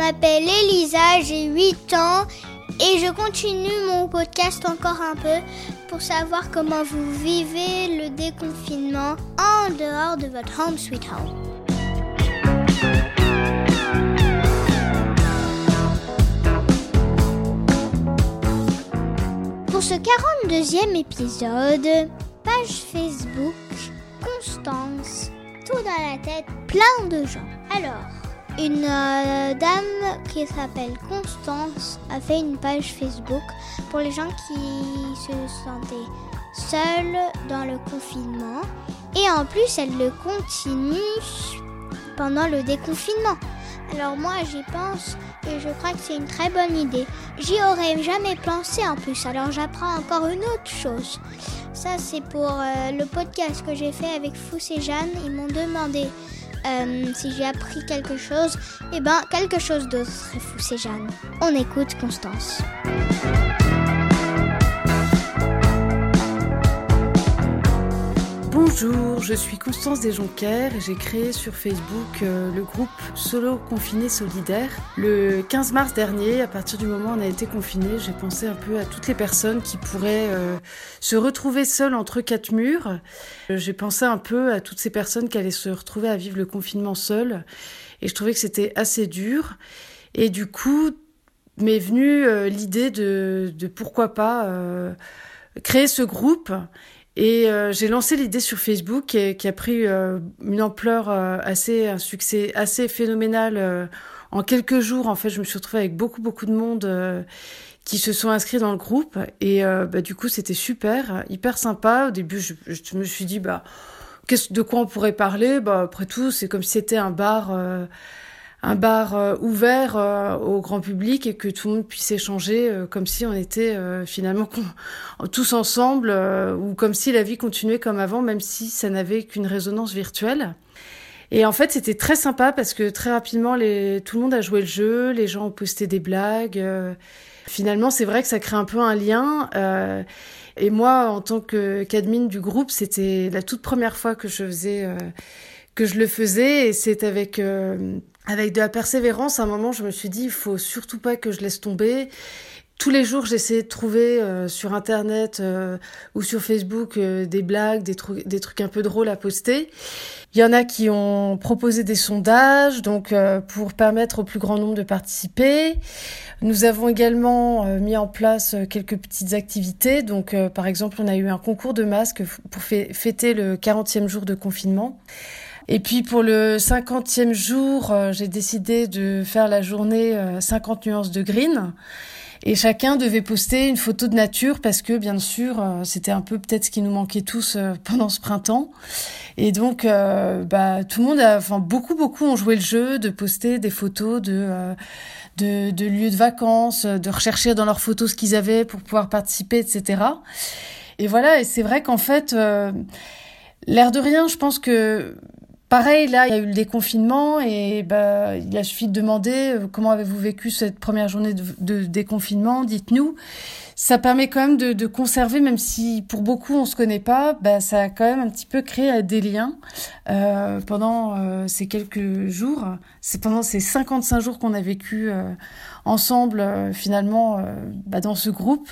m'appelle Elisa, j'ai 8 ans et je continue mon podcast encore un peu pour savoir comment vous vivez le déconfinement en dehors de votre home sweet home. Pour ce 42e épisode, page Facebook, Constance, tout dans la tête, plein de gens. Alors, une euh, dame qui s'appelle Constance a fait une page Facebook pour les gens qui se sentaient seuls dans le confinement. Et en plus, elle le continue pendant le déconfinement. Alors moi, j'y pense et je crois que c'est une très bonne idée. J'y aurais jamais pensé en plus, alors j'apprends encore une autre chose. Ça, c'est pour euh, le podcast que j'ai fait avec Fous et Jeanne. Ils m'ont demandé euh, si j'ai appris quelque chose, eh ben quelque chose d'autre, et Jeanne. On écoute Constance. Bonjour, je suis Constance Desjonquers et j'ai créé sur Facebook euh, le groupe Solo Confiné Solidaire. Le 15 mars dernier, à partir du moment où on a été confiné, j'ai pensé un peu à toutes les personnes qui pourraient euh, se retrouver seules entre quatre murs. Euh, j'ai pensé un peu à toutes ces personnes qui allaient se retrouver à vivre le confinement seules et je trouvais que c'était assez dur. Et du coup, m'est venue l'idée de, pourquoi pas créer ce groupe et euh, j'ai lancé l'idée sur Facebook qui, a pris euh, une ampleur euh, assez, un succès assez phénoménal. en quelques jours, en fait, je me suis retrouvée avec beaucoup, beaucoup de monde qui se sont inscrits dans le groupe. Et bah, du coup, c'était super, hyper sympa. Au début, je, je me suis dit, bah, de quoi on pourrait parler? Bah, Après tout, c'est comme si c'était un bar un bar euh, ouvert euh, au grand public et que tout le monde puisse échanger euh, comme si on était finalement tous ensemble ou comme si la vie continuait comme avant, même si ça n'avait qu'une résonance virtuelle. Et en fait, c'était très sympa parce que très rapidement, les... tout le monde a joué le jeu, les gens ont posté des blagues. Finalement, c'est vrai que ça crée un peu un lien. Et moi, en tant qu'admin du groupe, c'était la toute première fois que je faisais que je le faisais et c'est avec avec de la persévérance, à un moment, je me suis dit, il faut surtout pas que je laisse tomber. Tous les jours, j'essayais de trouver euh, sur Internet euh, ou sur Facebook euh, des blagues, des, trucs, des trucs un peu drôles à poster. Il y en a qui ont proposé des sondages, donc pour permettre au plus grand nombre de participer. Nous avons également mis en place quelques petites activités. Donc, par exemple, on a eu un concours de masques pour fêter le 40e jour de confinement. Et puis pour le 50e jour, euh, j'ai décidé de faire la journée 50 euh, nuances de green. Et chacun devait poster une photo de nature parce que bien sûr euh, c'était un peu peut-être ce qui nous manquait tous pendant ce printemps. Et donc bah tout le monde, a, enfin beaucoup beaucoup ont joué le jeu de poster des photos de de, de lieux de vacances, de rechercher dans leurs photos ce qu'ils avaient pour pouvoir participer, etc. Et voilà. Et c'est vrai qu'en fait l'air de rien, je pense que Pareil, là, il y a eu le déconfinement et bah, il a suffi de demander euh, comment avez-vous vécu cette première journée de, déconfinement, dites-nous. Ça permet quand même de, conserver, même si pour beaucoup on se connaît pas, bah, ça a quand même un petit peu créé des liens euh, pendant euh, ces quelques jours. C'est pendant ces 55 jours qu'on a vécu ensemble finalement bah, dans ce groupe.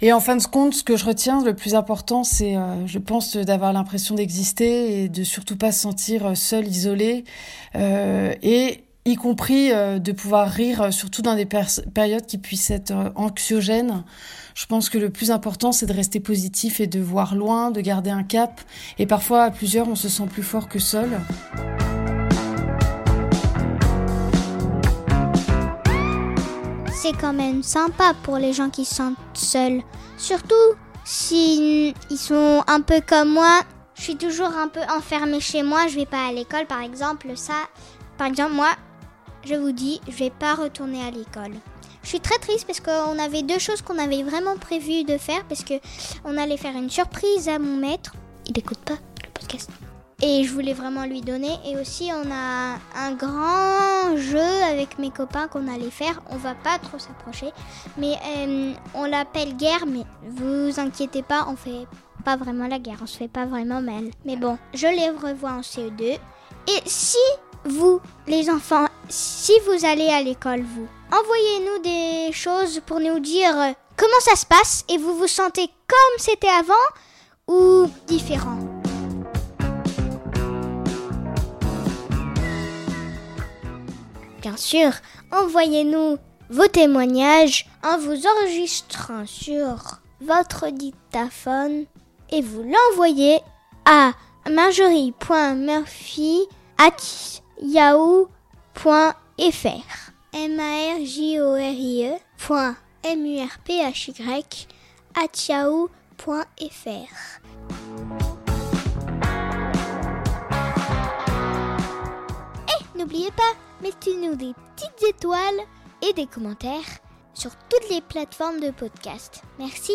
Et en fin de compte, ce que je retiens, le plus important, c'est, euh, je pense, d'avoir l'impression d'exister et de surtout pas se sentir euh, seul, isolé, euh, et y compris euh, de pouvoir rire, surtout dans des périodes qui puissent être anxiogènes. Je pense que le plus important, c'est de rester positif et de voir loin, de garder un cap. Et parfois, à plusieurs, on se sent plus fort que seul. c'est quand même sympa pour les gens qui se sentent seuls. Surtout si ils sont un peu comme moi. Je suis toujours un peu enfermée chez moi, je vais pas à l'école par exemple. Ça, par exemple, moi, je vous dis, je vais pas retourner à l'école. Je suis très triste parce qu'on avait deux choses qu'on avait vraiment prévu de faire parce que on allait faire une surprise à mon maître. Il n'écoute pas le podcast et je voulais vraiment lui donner. Et aussi, on a un grand jeu avec mes copains qu'on allait faire. On va pas trop s'approcher, mais euh, on l'appelle guerre. Mais vous inquiétez pas, on fait pas vraiment la guerre, on se fait pas vraiment mal. Mais bon, je les revois en CE2. Et si vous, les enfants, si vous allez à l'école, vous. Envoyez-nous des choses pour nous dire euh, comment ça se passe et vous vous sentez comme c'était avant ou différent. Bien sûr, envoyez-nous vos témoignages en vous enregistrant sur votre dictaphone et vous l'envoyez à marjorie.murphy@yahoo.fr. M A R J O R I E M U R P H Y at yahoo.fr. Et n'oubliez pas, mettez-nous des petites étoiles et des commentaires sur toutes les plateformes de podcast. Merci.